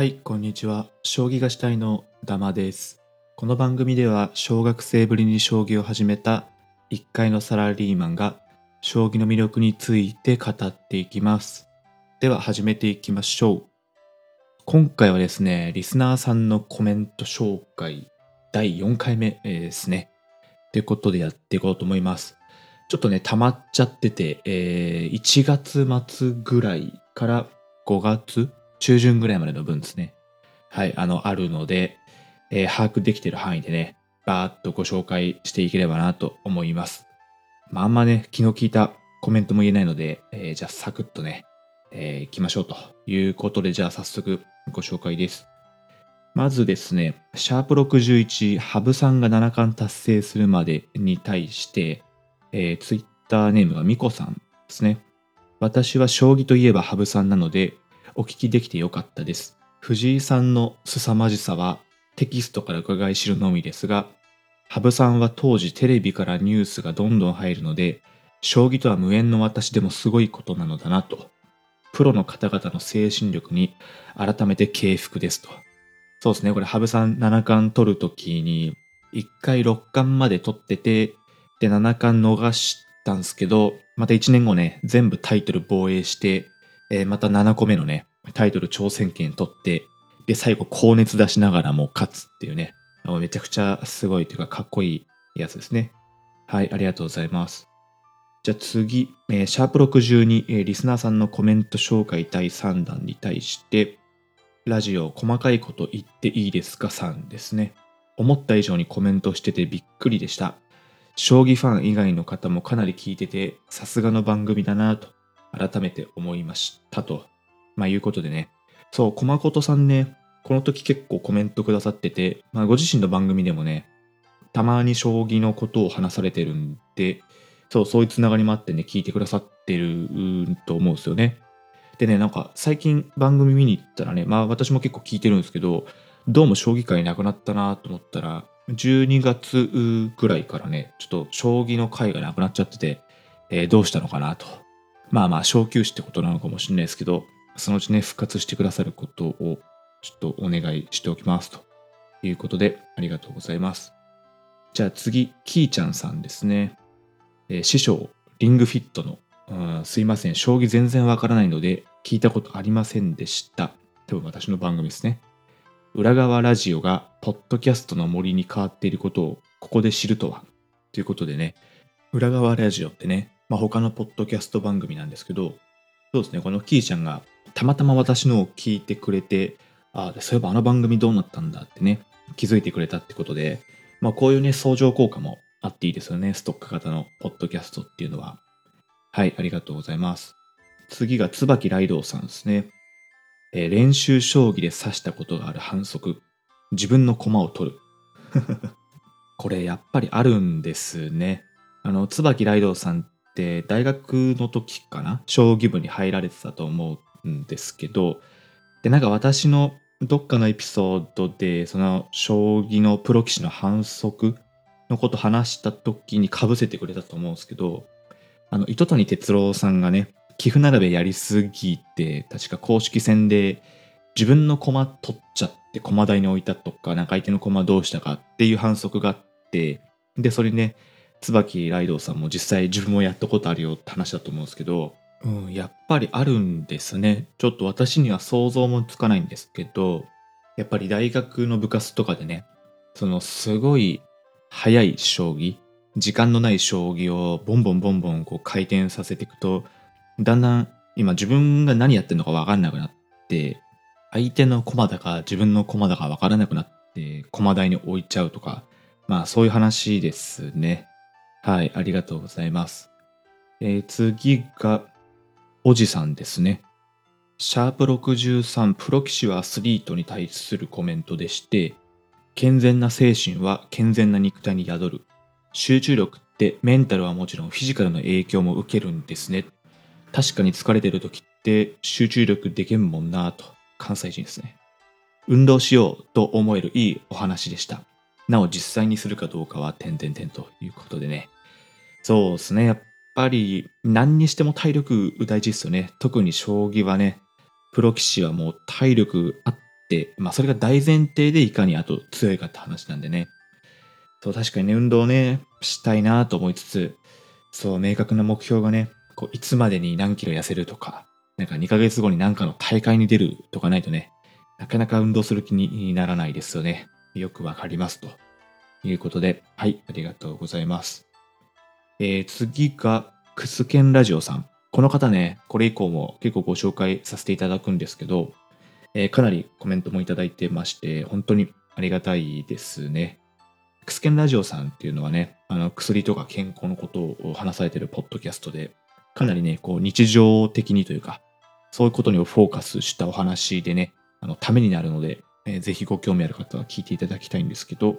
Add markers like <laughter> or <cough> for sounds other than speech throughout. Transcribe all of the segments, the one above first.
はい、こんにちは。将棋がしたいのダマです。この番組では、小学生ぶりに将棋を始めた1階のサラリーマンが、将棋の魅力について語っていきます。では、始めていきましょう。今回はですね、リスナーさんのコメント紹介第4回目ですね。ということでやっていこうと思います。ちょっとね、溜まっちゃってて、えー1月末ぐらいから5月中旬ぐらいまでの分ですね。はい、あの、あるので、えー把握できてる範囲でね、バーっとご紹介していければなと思います。まあ、あんまね、気の利いたコメントも言えないので、えーじゃあサクッとね、えー行きましょうということで、じゃあ早速ご紹介です。まずですね、シャープ61、羽生さんが七冠達成するまでに対して、えー、ツイッターネームがミコさんですね。私は将棋といえば羽生さんなので、お聞きできてよかったです。藤井さんの凄まじさはテキストから伺い知るのみですが、羽生さんは当時テレビからニュースがどんどん入るので、将棋とは無縁の私でもすごいことなのだなと。プロの方々の精神力に改めて敬服ですと。そうですね、これ羽生さん七冠取るときに、1回6冠まで取ってて、で、七冠逃したんですけど、また1年後ね、全部タイトル防衛して、えーまた7個目のね、タイトル挑戦権取って、で、最後高熱出しながらも勝つっていうね、めちゃくちゃすごいというかかっこいいやつですね。はい、ありがとうございます。じゃあ次、えーシャープ62、えーリスナーさんのコメント紹介第3弾に対して、ラジオ細かいこと言っていいですか？さんですね。思った以上にコメントしててびっくりでした。将棋ファン以外の方もかなり聞いてて、さすがの番組だなと改めて思いましたと。まあいうことでね。そう、駒琴さんね、この時結構コメントくださってて、まあご自身の番組でもね、たまに将棋のことを話されてるんで、そう、そういうつながりもあってね、聞いてくださってると思うんですよね。でね、なんか最近番組見に行ったらね、まあ私も結構聞いてるんですけど、どうも将棋界なくなったなと思ったら、12月ぐらいからね、ちょっと将棋の会がなくなっちゃってて、えーどうしたのかなと。まあまあ、昇級士ってことなのかもしれないですけど、そのうちね、復活してくださることをちょっとお願いしておきますということで、ありがとうございます。じゃあ次、キーちゃんさんですね。えー師匠、リングフィットの、うんすいません、将棋全然わからないので、聞いたことありませんでした。多分私の番組ですね。裏側ラジオがポッドキャストの森に変わっていることをここで知るとは。ということでね、裏側ラジオってね、まあ、他のポッドキャスト番組なんですけど、そうですね、このキーちゃんがたまたま私のを聞いてくれて、ああ、そういえばあの番組どうなったんだってね、気づいてくれたってことで、まあこういうね、相乗効果もあっていいですよね、ストック型のポッドキャストっていうのは。はい、ありがとうございます。次が椿ライドさんですね。えー練習将棋で指したことがある反則。自分の駒を取る。<laughs> これやっぱりあるんですね。あの、椿ライドさんって大学の時かな将棋部に入られてたと思うんですけど、で、なんか私のどっかのエピソードで、その将棋のプロ棋士の反則のこと話した時に被せてくれたと思うんですけど、あの、糸谷哲郎さんがね、棋譜並べやりすぎて、確か公式戦で自分の駒取っちゃって駒台に置いたとか、なんか相手の駒どうしたかっていう反則があって、で、それね、椿ライドウさんも実際自分もやったことあるよって話だと思うんですけど、うん、やっぱりあるんですね。ちょっと私には想像もつかないんですけど、やっぱり大学の部活とかでね、そのすごい速い将棋、時間のない将棋をボンボンボンボンこう回転させていくと、だんだん今自分が何やってるのか分かんなくなって、相手の駒だか自分の駒だか分からなくなって、駒台に置いちゃうとか、まあそういう話ですね。はい、ありがとうございます。えー次が、おじさんですね。シャープ63プロ棋士はアスリートに対するコメントでして、健全な精神は健全な肉体に宿る。集中力ってメンタルはもちろんフィジカルの影響も受けるんですね。確かに疲れてる時って集中力でけんもんなぁと。関西人ですね。運動しようと思えるいいお話でした。なお実際にするかどうかは点々点ということでね。そうですね。やっぱり何にしても体力大事ですよね。特に将棋はね、プロ棋士はもう体力あって、まあそれが大前提でいかにあと強いかって話なんでね。そう、確かにね、運動ね、したいなと思いつつ、そう、明確な目標がね、こういつまでに何キロ痩せるとか、なんか2ヶ月後に何かの大会に出るとかないとね、なかなか運動する気にならないですよね。よくわかりますと。いうことで、はい、ありがとうございます。えー、次が、クスケンラジオさん。この方ね、これ以降も結構ご紹介させていただくんですけど、えー、かなりコメントもいただいてまして、本当にありがたいですね。クスケンラジオさんっていうのはね、あの薬とか健康のことを話されてるポッドキャストで、かなりね、こう日常的にというか、そういうことにフォーカスしたお話でね、あのためになるので、えー、ぜひご興味ある方は聞いていただきたいんですけど、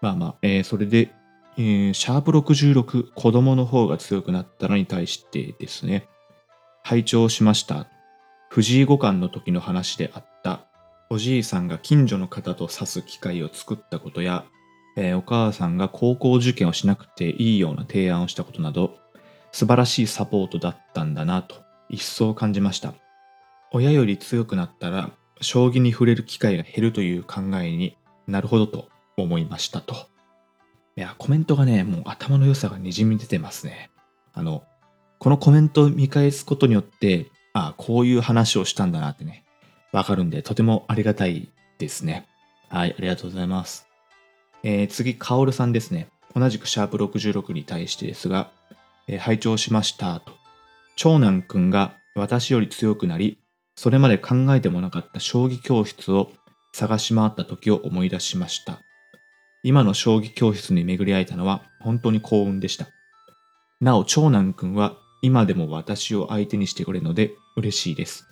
まあまあ、えー、それで、えー、シャープ66、子供の方が強くなったのに対してですね、拝聴しました。藤井五冠の時の話であった、おじいさんが近所の方と指す機会を作ったことや、えー、お母さんが高校受験をしなくていいような提案をしたことなど、素晴らしいサポートだったんだなと、一層感じました。親より強くなったら、将棋に触れる機会が減るという考えになるほどと思いましたと。いや、コメントがね、もう頭の良さがにじみ出てますね。あの、このコメントを見返すことによって、ああ、こういう話をしたんだなってね、わかるんで、とてもありがたいですね。はい、ありがとうございます。えー、次、カオルさんですね。同じくシャープ66に対してですが、えー、拝聴しましたと。長男くんが私より強くなり、それまで考えてもなかった将棋教室を探し回った時を思い出しました。今の将棋教室に巡り会えたのは本当に幸運でした。なお、長男くんは今でも私を相手にしてくれるので嬉しいです。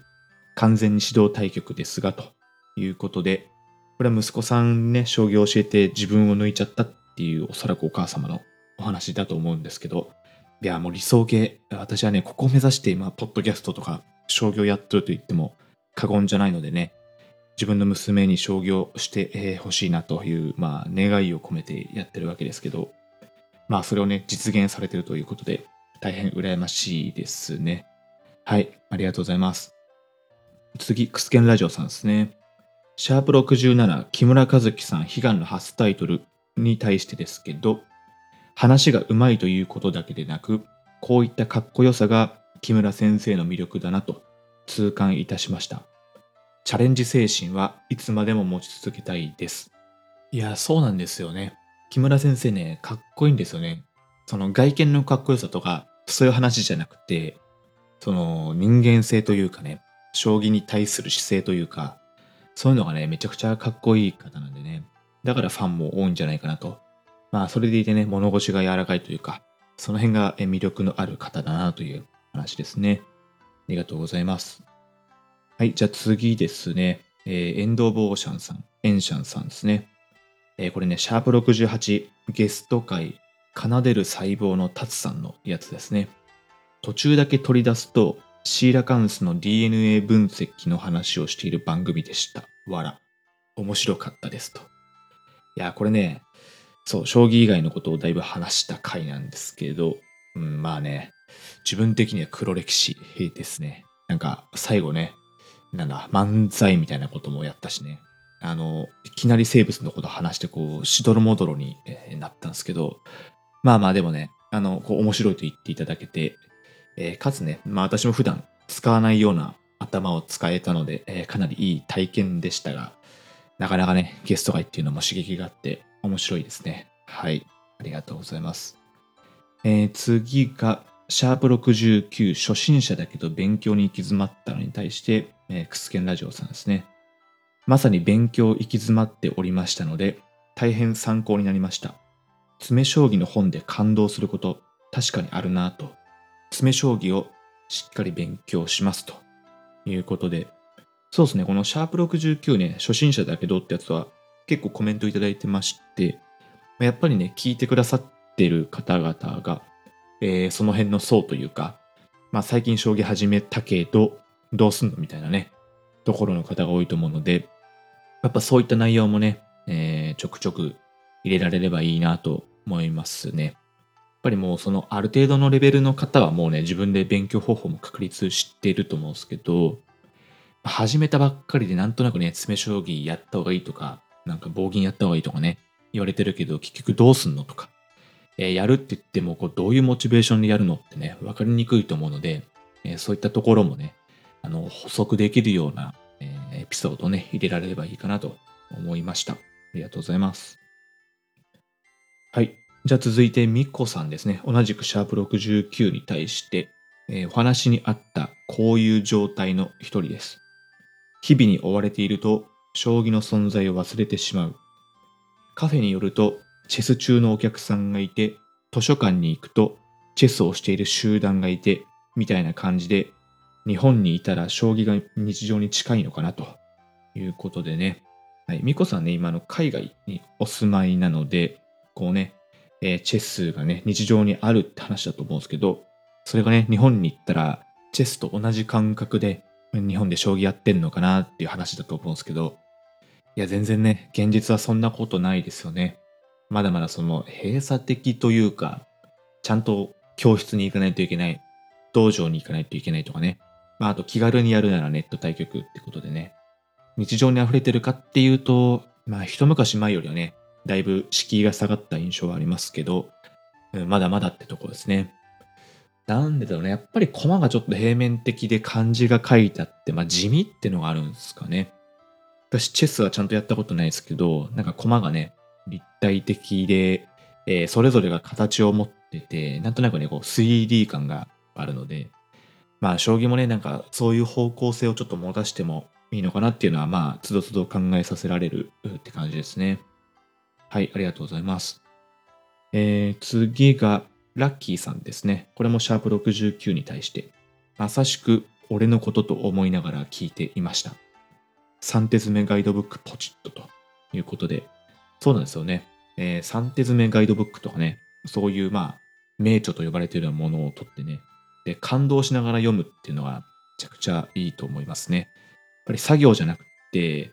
完全に指導対局ですが、ということで、これは息子さんね、将棋を教えて自分を抜いちゃったっていうおそらくお母様のお話だと思うんですけど、いや、もう理想系、私はね、ここを目指して今、ポッドキャストとか将棋をやってると言っても過言じゃないのでね、自分の娘に将棋をしてほしいなという、まあ、願いを込めてやってるわけですけど、まあ、それをね、実現されてるということで、大変羨ましいですね。はい、ありがとうございます。次、クスケンラジオさんですね。シャープ67、木村和樹さん、悲願の初タイトルに対してですけど、話がうまいということだけでなく、こういったかっこよさが木村先生の魅力だなと痛感いたしました。チャレンジ精神はいつまでも持ち続けたいです。いや、そうなんですよね。木村先生ね、かっこいいんですよね。その外見のかっこよさとか、そういう話じゃなくて、その人間性というかね、将棋に対する姿勢というか、そういうのがね、めちゃくちゃかっこいい方なんでね。だからファンも多いんじゃないかなと。まあ、それでいてね、物腰が柔らかいというか、その辺が魅力のある方だなという話ですね。ありがとうございます。はい、じゃあ次ですね。えー、エンド・オブ・オーシャンさん、エンシャンさんですね。えー、これね、シャープ68、ゲスト会、奏でる細胞のタツさんのやつですね。途中だけ取り出すと、シーラカンスの DNA 分析の話をしている番組でした。わら。面白かったですと。いや、これね、そう、将棋以外のことをだいぶ話した回なんですけど、うん、まあね、自分的には黒歴史ですね。なんか、最後ね、なんだ、漫才みたいなこともやったしね。あの、いきなり生物のこと話して、こう、しどろもどろに、えなったんですけど、まあまあでもね、あの、こう、面白いと言っていただけて、えー、かつね、まあ私も普段使わないような頭を使えたので、えー、かなりいい体験でしたが、なかなかね、ゲスト会っていうのも刺激があって面白いですね。はい。ありがとうございます。えー、次が、シャープ69初心者だけど勉強に行き詰まったのに対して、えー、クスケンラジオさんですね。まさに勉強行き詰まっておりましたので、大変参考になりました。詰将棋の本で感動すること、確かにあるなと。詰将棋をしっかり勉強しますということで、そうですね、このシャープ69ね、初心者だけどってやつは結構コメントいただいてまして、やっぱりね、聞いてくださってる方々がえー、その辺の層というか、まあ最近将棋始めたけど、どうすんのみたいなね、ところの方が多いと思うので、やっぱそういった内容もね、えー、ちょくちょく入れられればいいなと思いますね。やっぱりもうそのある程度のレベルの方はもうね、自分で勉強方法も確立していると思うんですけど、始めたばっかりでなんとなくね、詰将棋やった方がいいとか、なんか棒銀やった方がいいとかね、言われてるけど、結局どうすんのとか、え、やるって言っても、こう、どういうモチベーションでやるのってね、わかりにくいと思うので、え、そういったところもね、あの、補足できるような、え、エピソードをね、入れられればいいかなと思いました。ありがとうございます。はい。じゃあ続いて、みこさんですね。同じくシャープ69に対して、え、お話にあったこういう状態の一人です。日々に追われていると、将棋の存在を忘れてしまう。カフェによると、チェス中のお客さんがいて、図書館に行くと、チェスをしている集団がいて、みたいな感じで、日本にいたら将棋が日常に近いのかなということでね。はい。ミコさんね、今の海外にお住まいなので、こうね、えー、チェスがね、日常にあるって話だと思うんですけど、それがね、日本に行ったら、チェスと同じ感覚で、日本で将棋やってんのかなっていう話だと思うんですけど、いや、全然ね、現実はそんなことないですよね。まだまだその閉鎖的というか、ちゃんと教室に行かないといけない、道場に行かないといけないとかね。まあ、あと気軽にやるならネット対局ってことでね。日常に溢れてるかっていうと、まあ一昔前よりはね、だいぶ敷居が下がった印象はありますけど、まだまだってとこですね。なんでだろうね。やっぱり駒がちょっと平面的で漢字が書いてあって、まあ地味ってのがあるんですかね。私、チェスはちゃんとやったことないですけど、なんか駒がね、立体的で、えー、それぞれが形を持ってて、なんとなくね、こう 3D 感があるので、まあ、将棋もね、なんかそういう方向性をちょっと持たしてもいいのかなっていうのは、まあ、つどつど考えさせられるって感じですね。はい、ありがとうございます。えー、次が、ラッキーさんですね。これもシャープ69に対して、まさしく俺のことと思いながら聞いていました。3手詰めガイドブックポチッとということで、そうなんですよね。えー、3手詰めガイドブックとかね、そういうまあ、名著と呼ばれているようなものを取ってね、で、感動しながら読むっていうのは、めちゃくちゃいいと思いますね。やっぱり作業じゃなくて、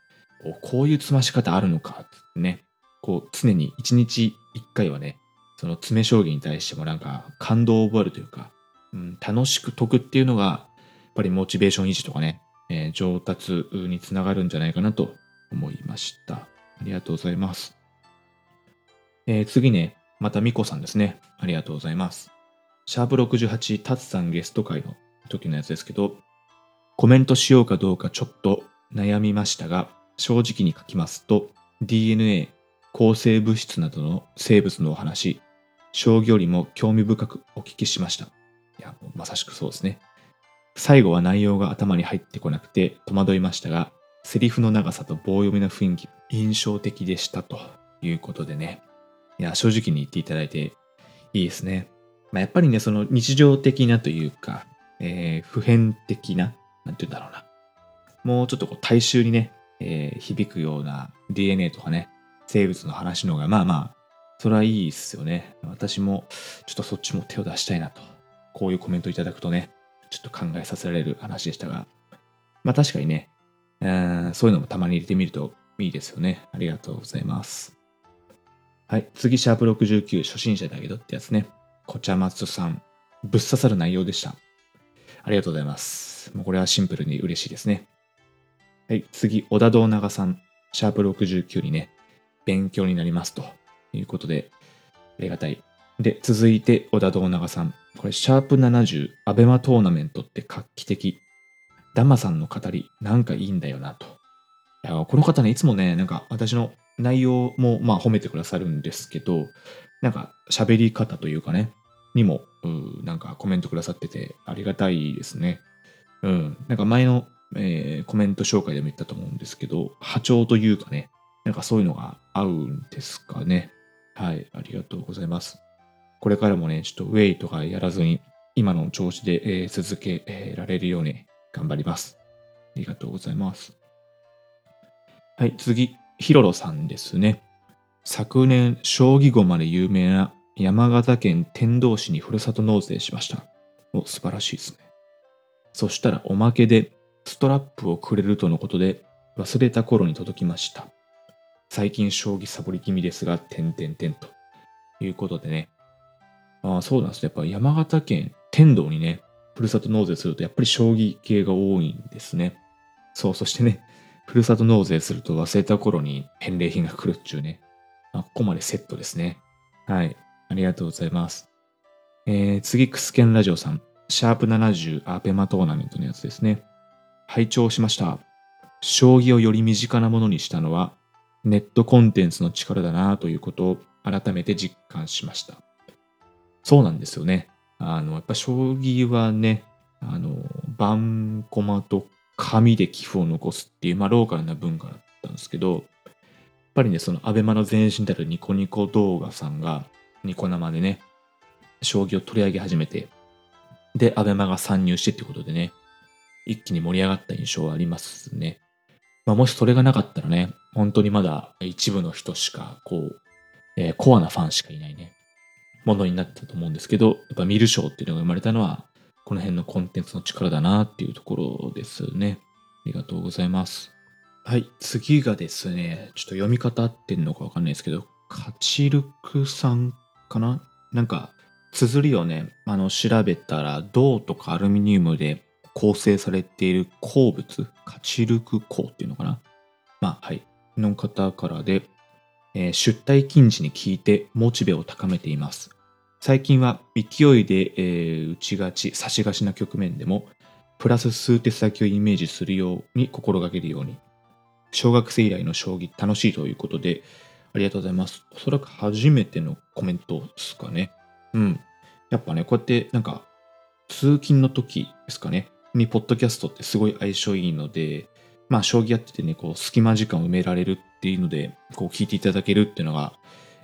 こういう詰まし方あるのかってね、こう常に1日1回はね、その詰め将棋に対してもなんか感動を覚えるというか、うん、楽しく解くっていうのが、やっぱりモチベーション維持とかね、えー、上達につながるんじゃないかなと思いました。ありがとうございます。えー、次ね、またミコさんですね。ありがとうございます。シャープ68、タツさんゲスト会の時のやつですけど、コメントしようかどうかちょっと悩みましたが、正直に書きますと、DNA、抗生物質などの生物のお話、将棋よりも興味深くお聞きしました。いや、まさしくそうですね。最後は内容が頭に入ってこなくて戸惑いましたが、セリフの長さと棒読みの雰囲気、印象的でしたということでね。いや、正直に言っていただいていいですね。まあ、やっぱりね、その日常的なというか、えー、普遍的な、なんて言うんだろうな。もうちょっとこう大衆にね、えー、響くような DNA とかね、生物の話の方が、まあまあ、それはいいですよね。私も、ちょっとそっちも手を出したいなと。こういうコメントいただくとね、ちょっと考えさせられる話でしたが、まあ確かにね、うんそういうのもたまに入れてみるといいですよね。ありがとうございます。はい。次、シャープ69、初心者だけどってやつね。こちゃまつさん、ぶっ刺さる内容でした。ありがとうございます。もうこれはシンプルに嬉しいですね。はい。次、小田道長さん、シャープ69にね、勉強になりますということで、ありがたい。で、続いて、小田道長さん。これ、シャープ70、アベマトーナメントって画期的。ダマさんの語り、なんかいいんだよなと。いやこの方ね、いつもね、なんか私の内容もまあ褒めてくださるんですけど、なんか喋り方というかね、にも、なんかコメントくださっててありがたいですね。うん。なんか前の、えー、コメント紹介でも言ったと思うんですけど、波長というかね、なんかそういうのが合うんですかね。はい。ありがとうございます。これからもね、ちょっとウェイとかやらずに、今の調子で、えー、続け、られるように頑張ります。ありがとうございます。はい、次、ヒロロさんですね。昨年、将棋碁まで有名な山形県天童市にふるさと納税しました。お、素晴らしいですね。そしたらおまけでストラップをくれるとのことで忘れた頃に届きました。最近将棋サボり気味ですが、点々点ということでね、ああ、そうなんですね。やっぱ山形県天童にね、ふるさと納税するとやっぱり将棋系が多いんですね。そう、そしてね、ふるさと納税すると忘れた頃に返礼品が来るっちゅうね。まあ、ここまでセットですね。はい。ありがとうございます。えー、次、クスケンラジオさん。シャープ70アペマトーナメントのやつですね。拝聴しました。将棋をより身近なものにしたのは、ネットコンテンツの力だなということを改めて実感しました。そうなんですよね。あの、やっぱ将棋はね、あの、盤駒と紙で寄付を残すっていう、まあ、ローカルな文化だったんですけど、やっぱりね、そのアベマの前身であるニコニコ動画さんが、ニコ生でね、将棋を取り上げ始めて、で、アベマが参入してってことでね、一気に盛り上がった印象はありますね。まあ、もしそれがなかったらね、本当にまだ一部の人しか、こう、えー、コアなファンしかいないね、ものになったと思うんですけど、やっぱ見る賞っていうのが生まれたのは、この辺のコンテンツの力だなっていうところですね。ありがとうございます。はい、次がですね、ちょっと読み方合ってんのかわかんないですけど、カチルクさんかな？なんか、綴りをね、あの、調べたら、銅とかアルミニウムで構成されている鉱物、カチルク鉱っていうのかな？まあ、はい。の方からで、えー、出退禁止に聞いてモチベを高めています。最近は勢いで、えー、打ちがち、差しがちな局面でも、プラス数手先をイメージするように心がけるように。小学生以来の将棋楽しいということで、ありがとうございます。おそらく初めてのコメントですかね。うん。やっぱね、こうやってなんか、通勤の時ですかね、にポッドキャストってすごい相性いいので、まあ、将棋やっててね、こう、隙間時間を埋められるっていうので、こう、聞いていただけるっていうのが、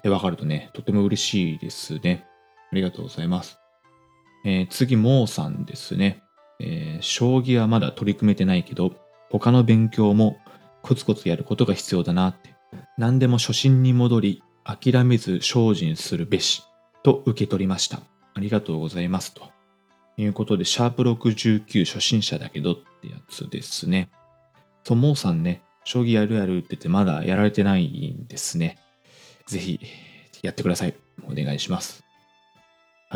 わかるとね、とても嬉しいですね。ありがとうございます。えー、次、モーさんですね。えー、将棋はまだ取り組めてないけど、他の勉強もコツコツやることが必要だなって。何でも初心に戻り、諦めず精進するべし、と受け取りました。ありがとうございます。ということで、シャープ69初心者だけどってやつですね。そう、モーさんね、将棋やるやるって言ってまだやられてないんですね。ぜひ、やってください。お願いします。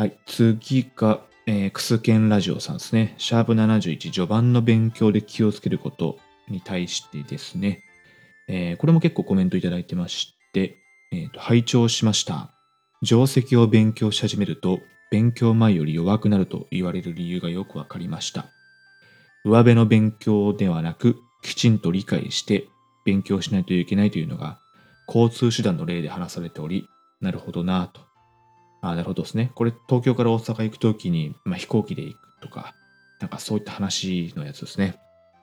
はい、次が、えー、クスケンラジオさんですね。シャープ71、序盤の勉強で気をつけることに対してですね。えー、これも結構コメントいただいてまして、えーと、拝聴しました。定石を勉強し始めると、勉強前より弱くなると言われる理由がよくわかりました。上辺の勉強ではなく、きちんと理解して勉強しないといけないというのが、交通手段の例で話されており、なるほどなぁとあなるほどですね。これ、東京から大阪行くときに、まあ、飛行機で行くとか、なんかそういった話のやつですね。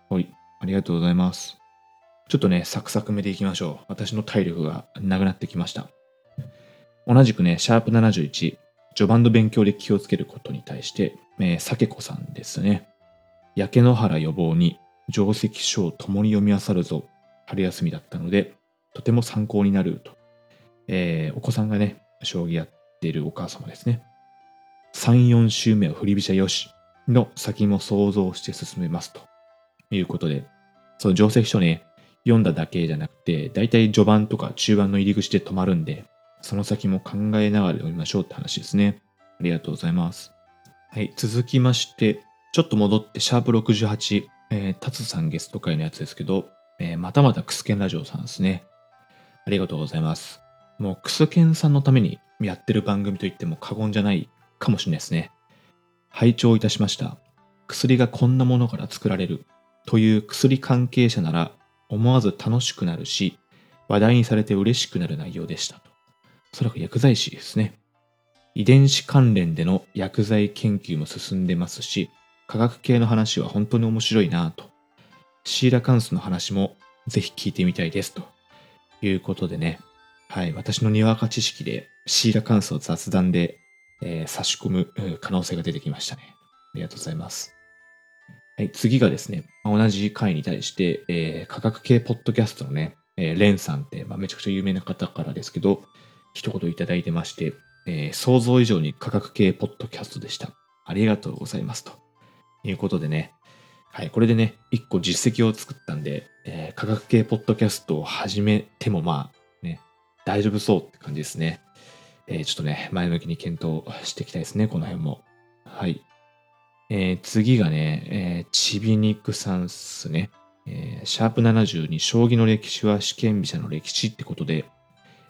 はい。ありがとうございます。ちょっとね、サクサクめでいきましょう。私の体力がなくなってきました。同じくね、シャープ71、序盤の勉強で気をつけることに対して、えー、酒子さんですね。焼け野原予防に定石書を共に読み漁るぞ。春休みだったので、とても参考になると。えー、お子さんがね、将棋やってるお母様ですね。3、4週目は振り飛車よしの先も想像して進めますということで、その定石書ね、読んだだけじゃなくて、だいたい序盤とか中盤の入り口で止まるんで、その先も考えながら読みましょうって話ですね。ありがとうございます。はい、続きまして、ちょっと戻って、シャープ68、えー、タツさんゲスト会のやつですけど、えー、またまたクスケンラジオさんですね。ありがとうございます。もうクスケンさんのためにやってる番組といっても過言じゃないかもしれないですね。拝聴いたしました。薬がこんなものから作られるという薬関係者なら思わず楽しくなるし、話題にされて嬉しくなる内容でしたと。おそらく薬剤師ですね。遺伝子関連での薬剤研究も進んでますし、科学系の話は本当に面白いなと。シーラカンスの話もぜひ聞いてみたいですということでね、はい、私のにわか知識でシーラカンスを雑談で、えー、差し込む可能性が出てきましたね。ありがとうございます。はい、次がですね、同じ回に対して、えー、科学系ポッドキャストのね、えー、レンさんって、まあ、めちゃくちゃ有名な方からですけど、一言いただいてまして、えー、想像以上に科学系ポッドキャストでした。ありがとうございます。ということでね、はい、これでね、一個実績を作ったんで、えー、科学系ポッドキャストを始めてもまあ、ね大丈夫そうって感じですね。えー、ちょっとね、前向きに検討していきたいですね、この辺も。はい。えー、次がね、えー、ちびにくさんっすね。えー、シャープ72将棋の歴史は試験飛車の歴史ってことで、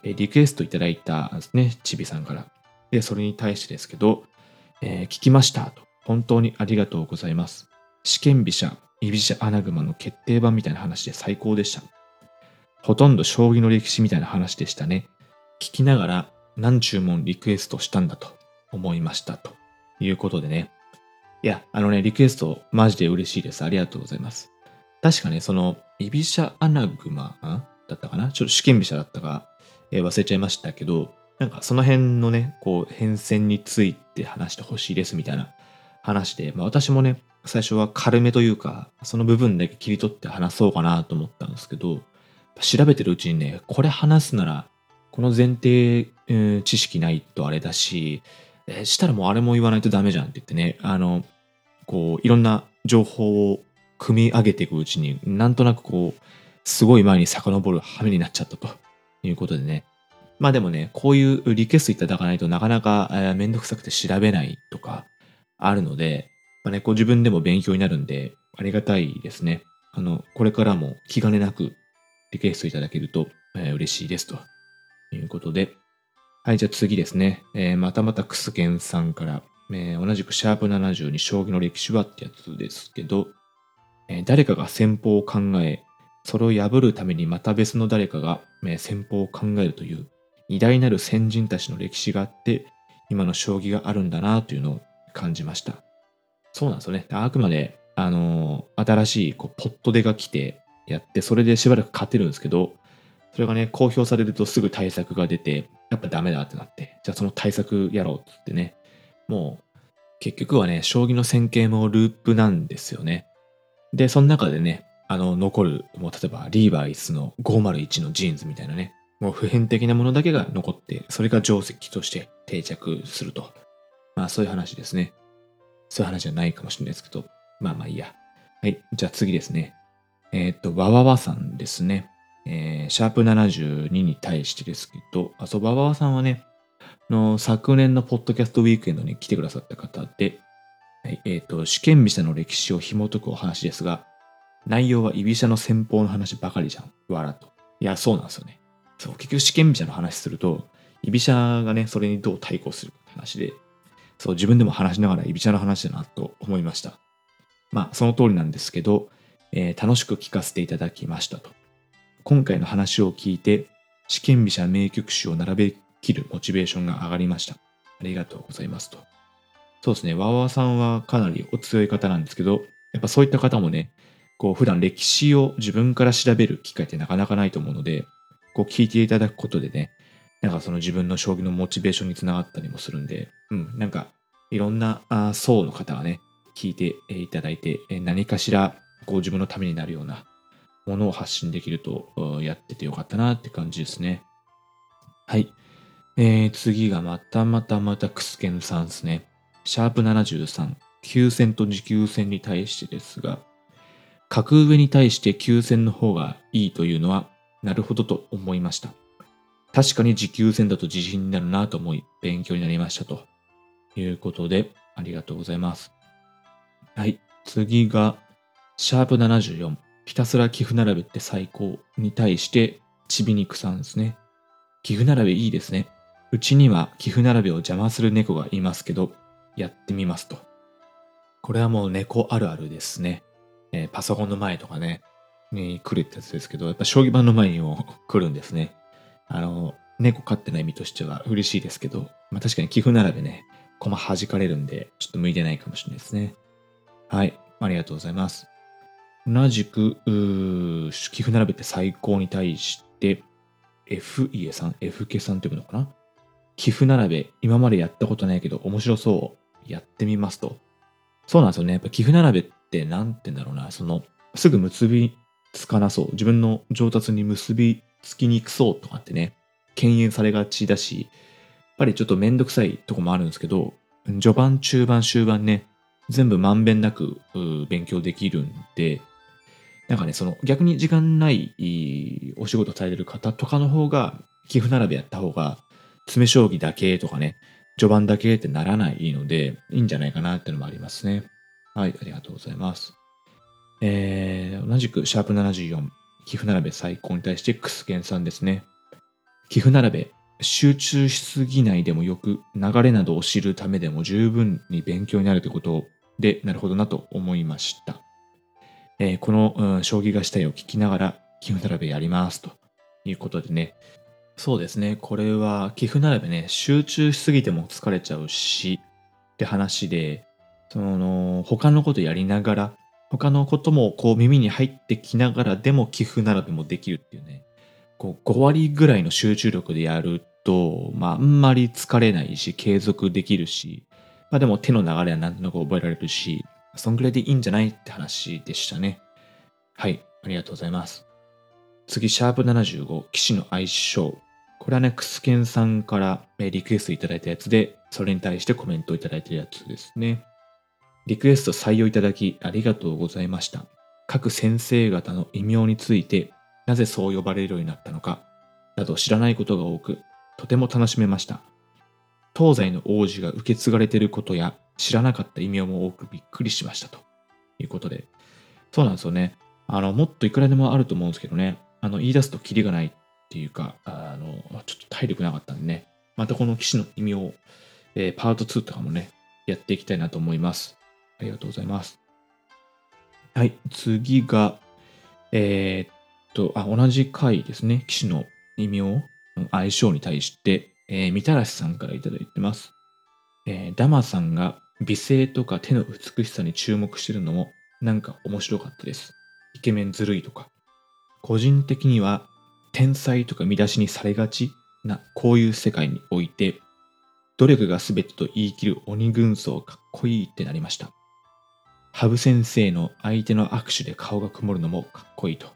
えー、リクエストいただいたんですね、ちびさんから。で、それに対してですけど、えー、聞きましたと。本当にありがとうございます。試験飛車、居飛車アナグマの決定版みたいな話で最高でした。ほとんど将棋の歴史みたいな話でしたね。聞きながら何注文リクエストしたんだと思いましたということでね。いや、あのね、リクエストマジで嬉しいです。ありがとうございます。確かね、その、居飛車アナグマだったかな？ちょっと試験飛車だったか、えー、忘れちゃいましたけど、なんかその辺のね、こう変遷について話してほしいですみたいな話で、まあ私もね、最初は軽めというか、その部分だけ切り取って話そうかなと思ったんですけど、調べてるうちにね、これ話すなら、この前提、えー、知識ないとあれだし、えー、したらもうあれも言わないとダメじゃんって言ってね、あの、こう、いろんな情報を組み上げていくうちに、なんとなくこう、すごい前に遡る羽目になっちゃったということでね、まあでもね、こういうリクエストいただかないとなかなか、えー、めんどくさくて調べないとかあるので、まあね、こう自分でも勉強になるんで、ありがたいですね。あの、これからも気兼ねなくリクエストいただけると、えー、嬉しいですということで。はい、じゃあ次ですね。えー、またまたクスケンさんから、えー、同じくシャープ70に将棋の歴史はってやつですけど、えー、誰かが戦法を考え、それを破るためにまた別の誰かが、えー、戦法を考えるという偉大なる先人たちの歴史があって、今の将棋があるんだなというのを感じました。そうなんですよね。あくまで、あのー、新しいこうポット出が来てやって、それでしばらく勝てるんですけど、それがね、公表されるとすぐ対策が出て、やっぱダメだってなって、じゃあその対策やろうってってね、もう、結局はね、将棋の戦型もループなんですよね。で、その中でね、あの、残る、もう例えばリーバイスの501のジーンズみたいなね、もう普遍的なものだけが残って、それが定石として定着すると。まあそういう話ですね。そういう話じゃないかもしれないですけど、まあまあいいや。はい。じゃあ次ですね。えー、っと、わわわさんですね。えー、シャープ72に対してですけど、あ、そう、わわさんはね、の昨年のポッドキャストウィークエンドに来てくださった方で、はい、えっ、と、試験飛車の歴史を紐解くお話ですが、内容は居飛車の戦法の話ばかりじゃん。わらと。いや、そうなんですよね。そう、結局試験飛車の話すると、居飛車がね、それにどう対抗するかって話で、そう、自分でも話しながら居飛車の話だなと思いました。まあ、その通りなんですけど、えー、楽しく聞かせていただきましたと。今回の話を聞いて、試験飛車名曲集を並べきるモチベーションが上がりました。ありがとうございますと。そうですね、わわさんはかなりお強い方なんですけど、やっぱそういった方もね、こう普段歴史を自分から調べる機会ってなかなかないと思うので、こう聞いていただくことでね、なんかその自分の将棋のモチベーションにつながったりもするんで、うん、なんかいろんなあ層の方がね、聞いていただいて、何かしらこう自分のためになるようなものを発信できるとやっててよかったなって感じですね。はい。えー、次がまたまたまたクスケンさんですね。シャープ73、9戦と持久戦に対してですが、格上に対して9戦の方がいいというのはなるほどと思いました。確かに持久戦だと自信になるなと思い、勉強になりましたということで、ありがとうございます。はい。次が、シャープ74、ひたすら寄付並べって最高に対して、ちびにくさんですね。寄付並べいいですね。うちには寄付並べを邪魔する猫がいますけど、やってみますと。これはもう猫あるあるですね。えー、パソコンの前とかね、に来るってやつですけど、やっぱ将棋盤の前にも <laughs> 来るんですね。あの、猫飼ってない身としては嬉しいですけど、まあ確かに寄付並べね、駒弾かれるんで、ちょっと向いてないかもしれないですね。はい、ありがとうございます。同じく、寄付並べて最高に対して、F 家さん、F 家さんって呼ぶのかな？寄付並べ、今までやったことないけど面白そう。やってみますと。そうなんですよね。やっぱ寄付並べって何て言うんだろうな。その、すぐ結びつかなそう。自分の上達に結びつきにくそうとかってね、敬遠されがちだし、やっぱりちょっとめんどくさいとこもあるんですけど、序盤、中盤、終盤ね、全部まんべんなく勉強できるんで、なんかね、その逆に時間ないお仕事されてる方とかの方が、寄付並べやった方が、詰将棋だけとかね、序盤だけってならないので、いいんじゃないかなっていうのもありますね。はい、ありがとうございます。えー、同じくシャープ74、寄付並べ最高に対してクスケンさんですね。寄付並べ、集中しすぎないでもよく、流れなどを知るためでも十分に勉強になるということで、なるほどなと思いました。えー、この、うん、将棋がしたいを聞きながら、寄付並べやりますということでね。そうですね。これは寄付並べね、集中しすぎても疲れちゃうし、って話で、その、他のことやりながら、他のこともこう耳に入ってきながらでも寄付並べもできるっていうね。こう5割ぐらいの集中力でやると、まあ、あんまり疲れないし、継続できるし、まあでも手の流れはなんとなく覚えられるし、そんぐらいでいいんじゃないって話でしたね。はい、ありがとうございます。次、シャープ75、騎士の相性。これはね、クスケンさんからリクエストいただいたやつで、それに対してコメントをいただいてるやつですね。リクエスト採用いただきありがとうございました。各先生方の異名について、なぜそう呼ばれるようになったのか、など知らないことが多く、とても楽しめました。東西の王子が受け継がれていることや、知らなかった異名も多くびっくりしましたということで。そうなんですよね。あの、もっといくらでもあると思うんですけどね。あの、言い出すとキリがないっていうか、あの、ちょっと体力なかったんでね。またこの騎士の異名を、えー、パート2とかもね、やっていきたいなと思います。ありがとうございます。はい、次が、えー、っと、あ、同じ回ですね。騎士の異名、相性に対して、えー、みたらしさんからいただいてます。えー、ダマさんが美声とか手の美しさに注目してるのもなんか面白かったです。イケメンずるいとか。個人的には天才とか見出しにされがちなこういう世界において努力が全てと言い切る鬼軍曹かっこいいってなりました。羽生先生の相手の握手で顔が曇るのもかっこいいと。とい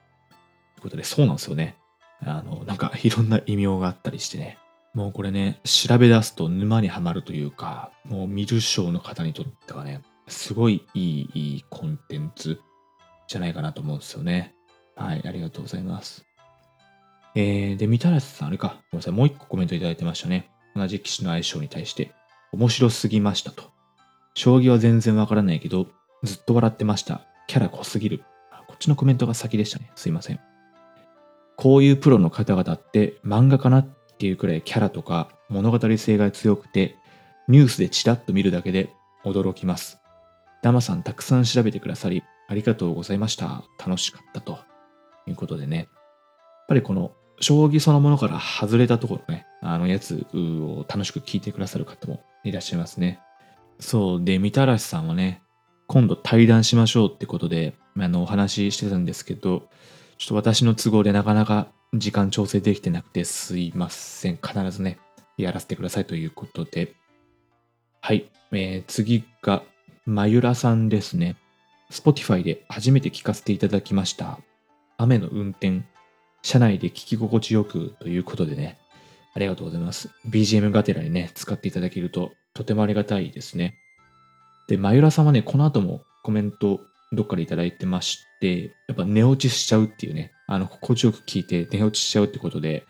うことで、そうなんですよね。あの、なんかいろんな異名があったりしてね。もうこれね、調べ出すと沼にはまるというか、もう見る賞の方にとってはね、すごいいい、いいコンテンツじゃないかなと思うんですよね。はい、ありがとうございます。えー、で、みたらしさん、あれか、ごめんなさい、もう一個コメントいただいてましたね。同じ棋士の相性に対して、面白すぎましたと。将棋は全然わからないけど、ずっと笑ってました。キャラ濃すぎる。こっちのコメントが先でしたね。すいません。こういうプロの方々って漫画かなっっていうくらいキャラとか物語性が強くて、ニュースでチラッと見るだけで驚きます。ダマさんたくさん調べてくださり、ありがとうございました。楽しかったということでね。やっぱりこの将棋そのものから外れたところね、あのやつを楽しく聞いてくださる方もいらっしゃいますね。そう。で、みたらしさんはね、今度対談しましょうってことで、あの、お話ししてたんですけど、ちょっと私の都合でなかなか時間調整できてなくてすいません。必ずね、やらせてくださいということで。はい。えー、次が、まゆらさんですね。Spotify で初めて聞かせていただきました。雨の運転、車内で聞き心地よくということでね。ありがとうございます。BGM がてらにね、使っていただけるととてもありがたいですね。で、まゆらさんはね、この後もコメントどっかでいただいてまして、やっぱ寝落ちしちゃうっていうね、あの、心地よく聞いて寝落ちしちゃうってことで、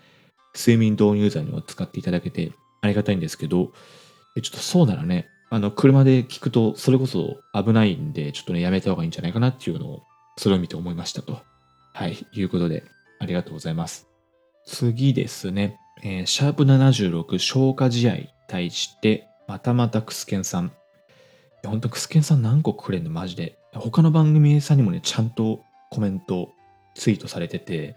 睡眠導入剤にも使っていただけてありがたいんですけど、ちょっとそうならね、あの、車で聞くとそれこそ危ないんで、ちょっとね、やめた方がいいんじゃないかなっていうのを、それを見て思いましたと。はい、いうことで、ありがとうございます。次ですね、えー、シャープ76消化試合対して、またまたクスケンさん。ほんとクスケンさん何個くれんの？マジで。他の番組さんにもね、ちゃんとコメント、ツイートされてて、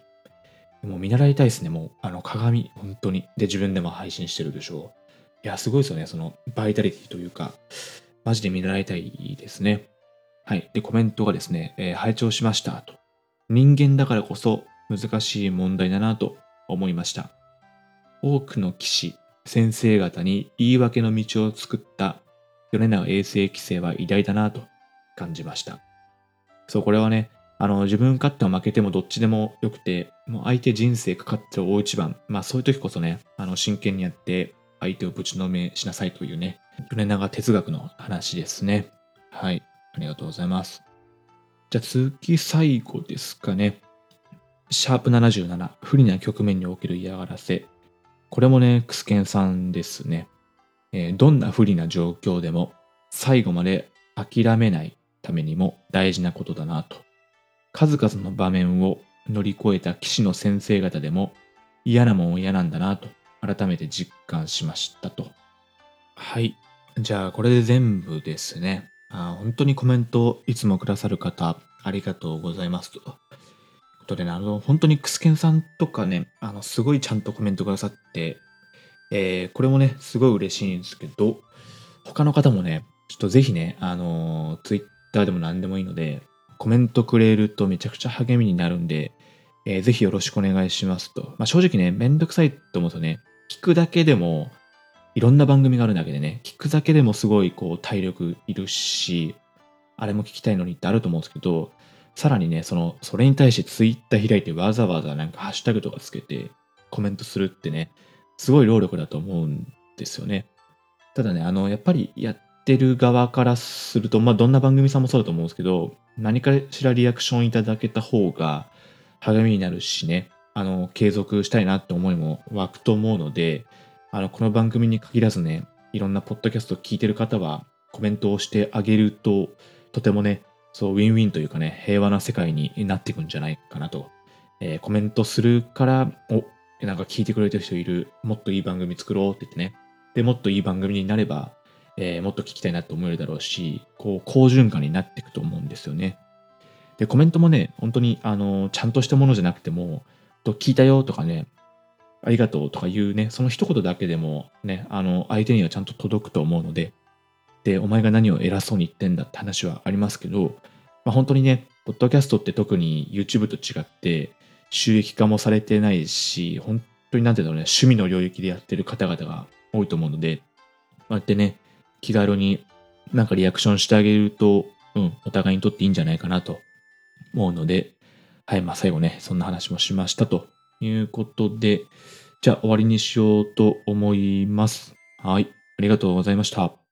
もう見習いたいですね、もう、あの、鏡、本当に。で、自分でも配信してるでしょう。いや、すごいですよね、その、バイタリティというか、マジで見習いたいですね。はい。で、コメントがですね、えー、拝聴しましたと。人間だからこそ難しい問題だなと思いました。多くの騎士、先生方に言い訳の道を作った米長衛生規制は偉大だなと感じました。そう、これはね、あの、自分勝手は負けてもどっちでもよくて、もう相手人生かかって大一番。まあそういう時こそね、あの、真剣にやって相手をぶちのめしなさいというね、米長哲学の話ですね。はい。ありがとうございます。じゃあ次最後ですかね。シャープ77、不利な局面における嫌がらせ。これもね、クスケンさんですね。えー、どんな不利な状況でも最後まで諦めないためにも大事なことだなと数々の場面を乗り越えた騎士の先生方でも嫌なもん嫌なんだなと改めて実感しましたと。はい。じゃあこれで全部ですね。あ本当にコメントいつもくださる方ありがとうございますと。ことでね、あの、本当にクスケンさんとかね、あの、すごいちゃんとコメントくださって、えー、これもね、すごい嬉しいんですけど、他の方もね、ちょっとぜひね、あのー、ツイッターでも何でもいいので、コメントくれるとめちゃくちゃ励みになるんで、えー、ぜひよろしくお願いしますと。まあ、正直ね、めんどくさいと思うとね、聞くだけでも、いろんな番組があるだけでね、聞くだけでもすごいこう体力いるし、あれも聞きたいのにってあると思うんですけど、さらにね、その、それに対してツイッター開いてわざわざなんかハッシュタグとかつけてコメントするってね、すごい労力だと思うんですよね。ただね、あの、やっぱりやってる側からすると、まあ、どんな番組さんもそうだと思うんですけど、何かしらリアクションいただけた方が励みになるしね、あの、継続したいなって思いも湧くと思うので、あの、この番組に限らずね、いろんなポッドキャストを聞いてる方はコメントをしてあげると、とてもね、そう、ウィンウィンというかね、平和な世界になっていくんじゃないかなと。えー、コメントするから、お、なんか聞いてくれてる人いる、もっといい番組作ろうって言ってね。で、もっといい番組になれば、えー、もっと聞きたいなと思えるだろうし、こう、好循環になっていくと思うんですよね。で、コメントもね、本当に、あの、ちゃんとしたものじゃなくても、と聞いたよとかね、ありがとうとか言うね、その一言だけでもね、あの、相手にはちゃんと届くと思うので、で、お前が何を偉そうに言ってんだって話はありますけど、まあ、本当にね、ポッドキャストって特に YouTube と違って、収益化もされてないし、本当になんていうのね、趣味の領域でやってる方々が多いと思うので、こうやってね、気軽になんかリアクションしてあげると、うん、お互いにとっていいんじゃないかなと思うので、はい、まあ最後ね、そんな話もしましたということで、じゃあ終わりにしようと思います。はい、ありがとうございました。